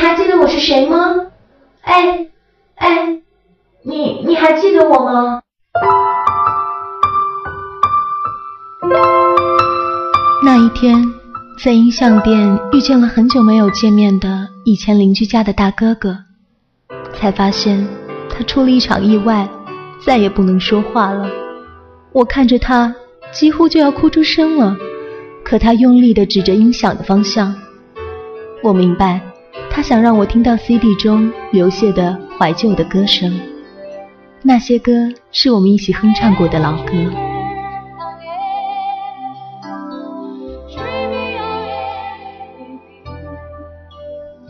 还记得我是谁吗？哎哎，你你还记得我吗？那一天，在音像店遇见了很久没有见面的以前邻居家的大哥哥，才发现他出了一场意外，再也不能说话了。我看着他，几乎就要哭出声了，可他用力地指着音响的方向。我明白，他想让我听到 CD 中流泻的怀旧的歌声，那些歌是我们一起哼唱过的老歌。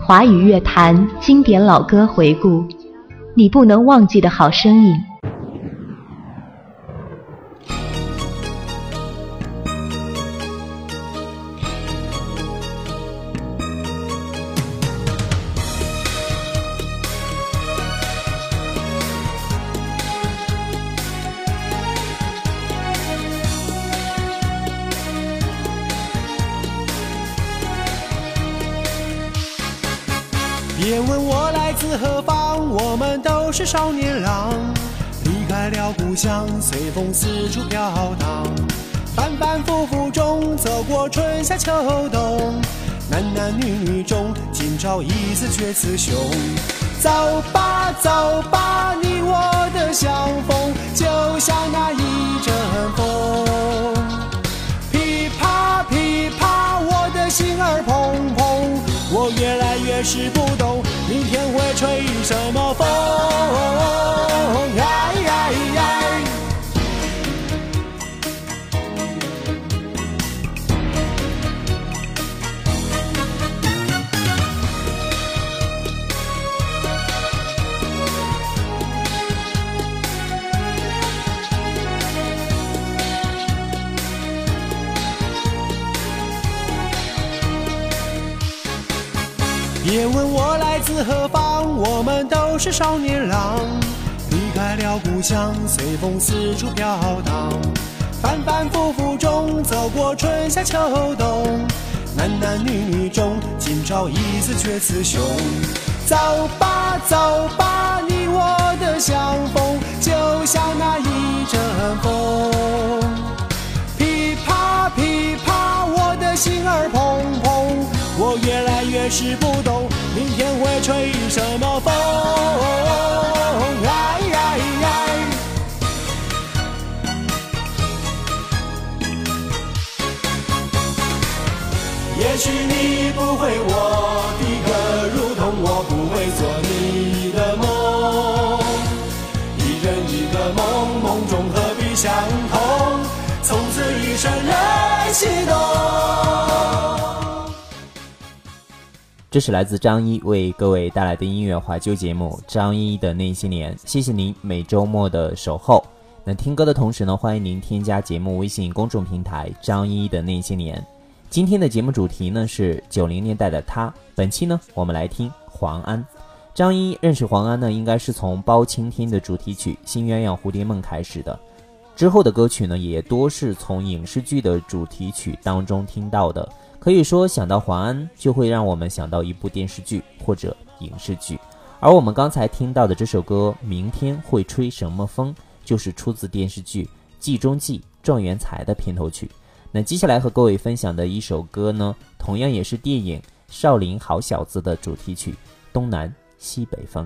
华语乐坛经典老歌回顾，你不能忘记的好声音。别问我来自何方，我们都是少年郎，离开了故乡，随风四处飘荡。反反复复中，走过春夏秋冬，男男女女中，今朝一次却雌雄。走吧走吧，你我的相逢，就像那一阵风。噼啪噼啪，我的心儿砰砰。我越来越是不，吹什么风？问我来自何方，我们都是少年郎，离开了故乡，随风四处飘荡。反反复复中，走过春夏秋冬，男男女女中，今朝一次却雌雄。走吧走吧，你我的相逢，就像那一阵风。噼啪噼啪，我的心儿砰砰。我越来越是不，天会吹什么风？哎哎哎！也许你不会我的歌，如同我不会做你的梦。一人一个梦，梦中何必相同？从此一生这是来自张一为各位带来的音乐怀旧节目《张一的那些年》，谢谢您每周末的守候。那听歌的同时呢，欢迎您添加节目微信公众平台“张一的那些年”。今天的节目主题呢是九零年代的他。本期呢，我们来听黄安。张一认识黄安呢，应该是从《包青天》的主题曲《新鸳鸯蝴蝶梦》开始的，之后的歌曲呢，也多是从影视剧的主题曲当中听到的。可以说，想到黄安，就会让我们想到一部电视剧或者影视剧。而我们刚才听到的这首歌《明天会吹什么风》，就是出自电视剧《计中计状元才》的片头曲。那接下来和各位分享的一首歌呢，同样也是电影《少林好小子》的主题曲《东南西北风》。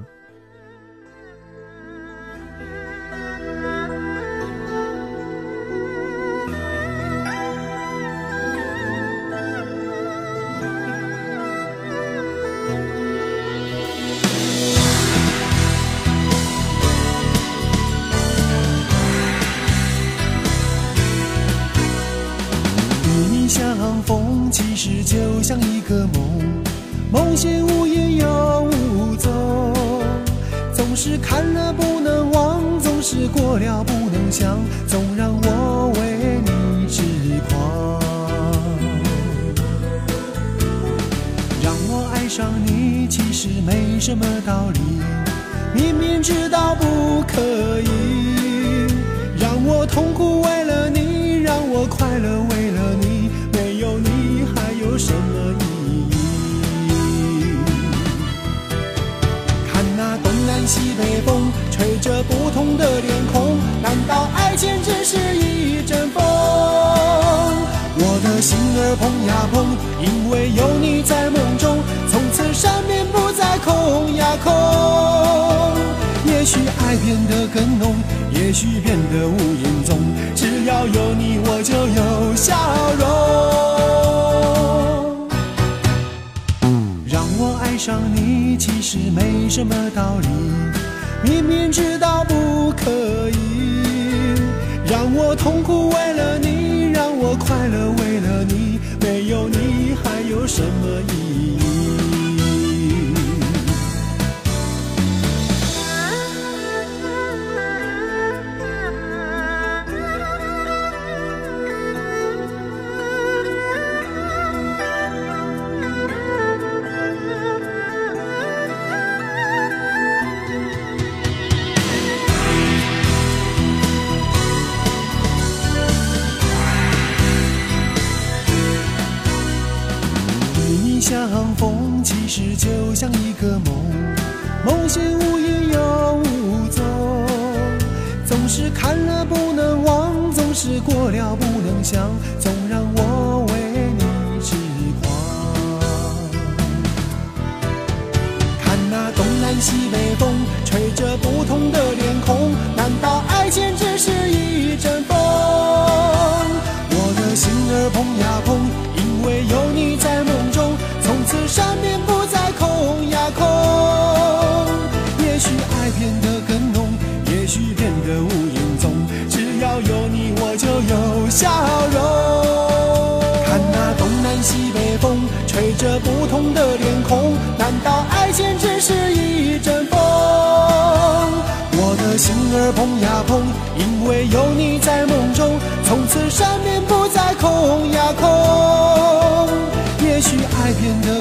是看了不能忘总是过了不能想总让我为你痴狂。让我爱上你其实没什么道理明明知道不可以让我痛苦空。也许爱变得更浓，也许变得无影踪，只要有你，我就有笑容。让我爱上你，其实没什么道理，明明知道不可以。让我痛苦为了你，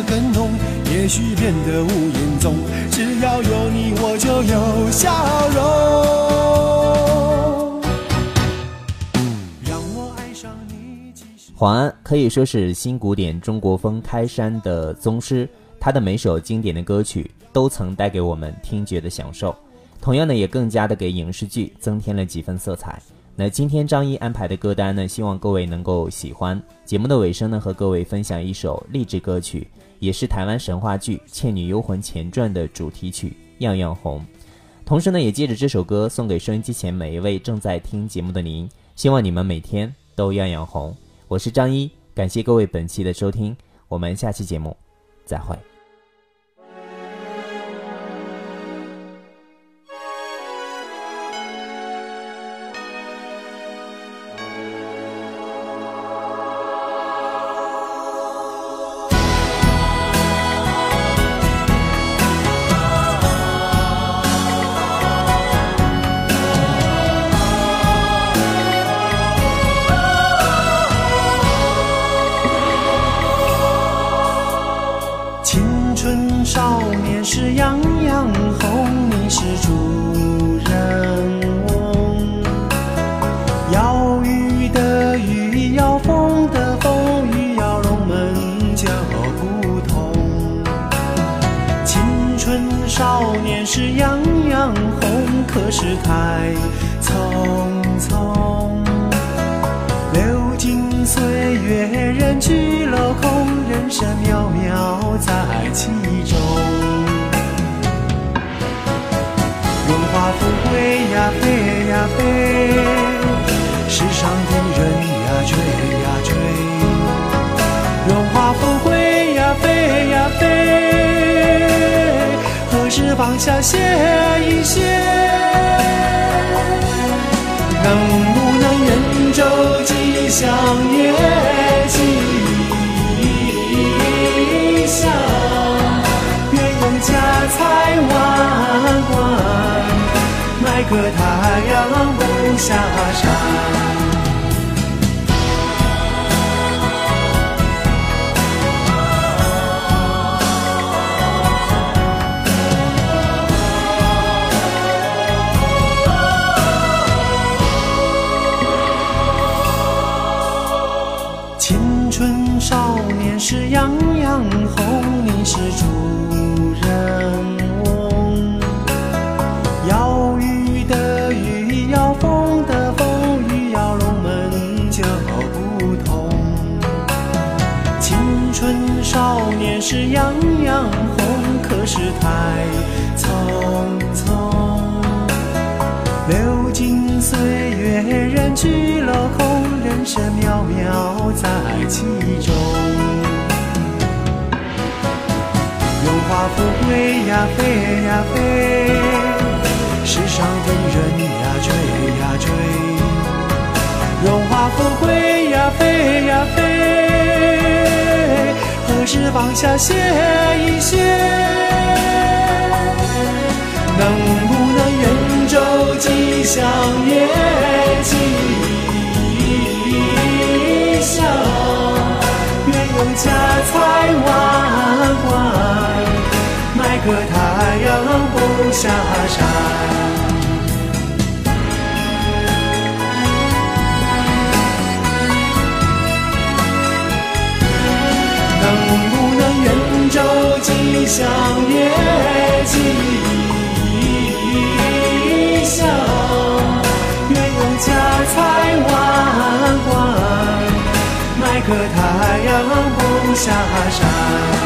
得更浓，也许变得无影踪，只要有你，我就有笑容。黄安可以说是新古典中国风开山的宗师，他的每首经典的歌曲都曾带给我们听觉的享受，同样呢，也更加的给影视剧增添了几分色彩。那今天张一安排的歌单呢，希望各位能够喜欢。节目的尾声呢，和各位分享一首励志歌曲，也是台湾神话剧《倩女幽魂前传》的主题曲《样样红》。同时呢，也借着这首歌送给收音机前每一位正在听节目的您，希望你们每天都样样红。我是张一，感谢各位本期的收听，我们下期节目再会。少年时样样红，可是太匆匆。流金岁月，人去楼空，人生渺渺在其中。荣华富贵呀，飞呀飞，世上的人呀，追呀追。荣华富贵呀，飞呀飞，放下歇一歇？能不能人舟吉祥夜青春少年是样样红，可是太匆匆。流金岁月，人去楼空，人生渺渺在其中。荣华富贵呀，飞呀飞，世上飞，何时放下歇一歇？能不能愿昼吉祥夜吉祥？愿用家财万贯，买个太阳不下山。吉祥也吉祥？愿用家财万贯，买个太阳不下山。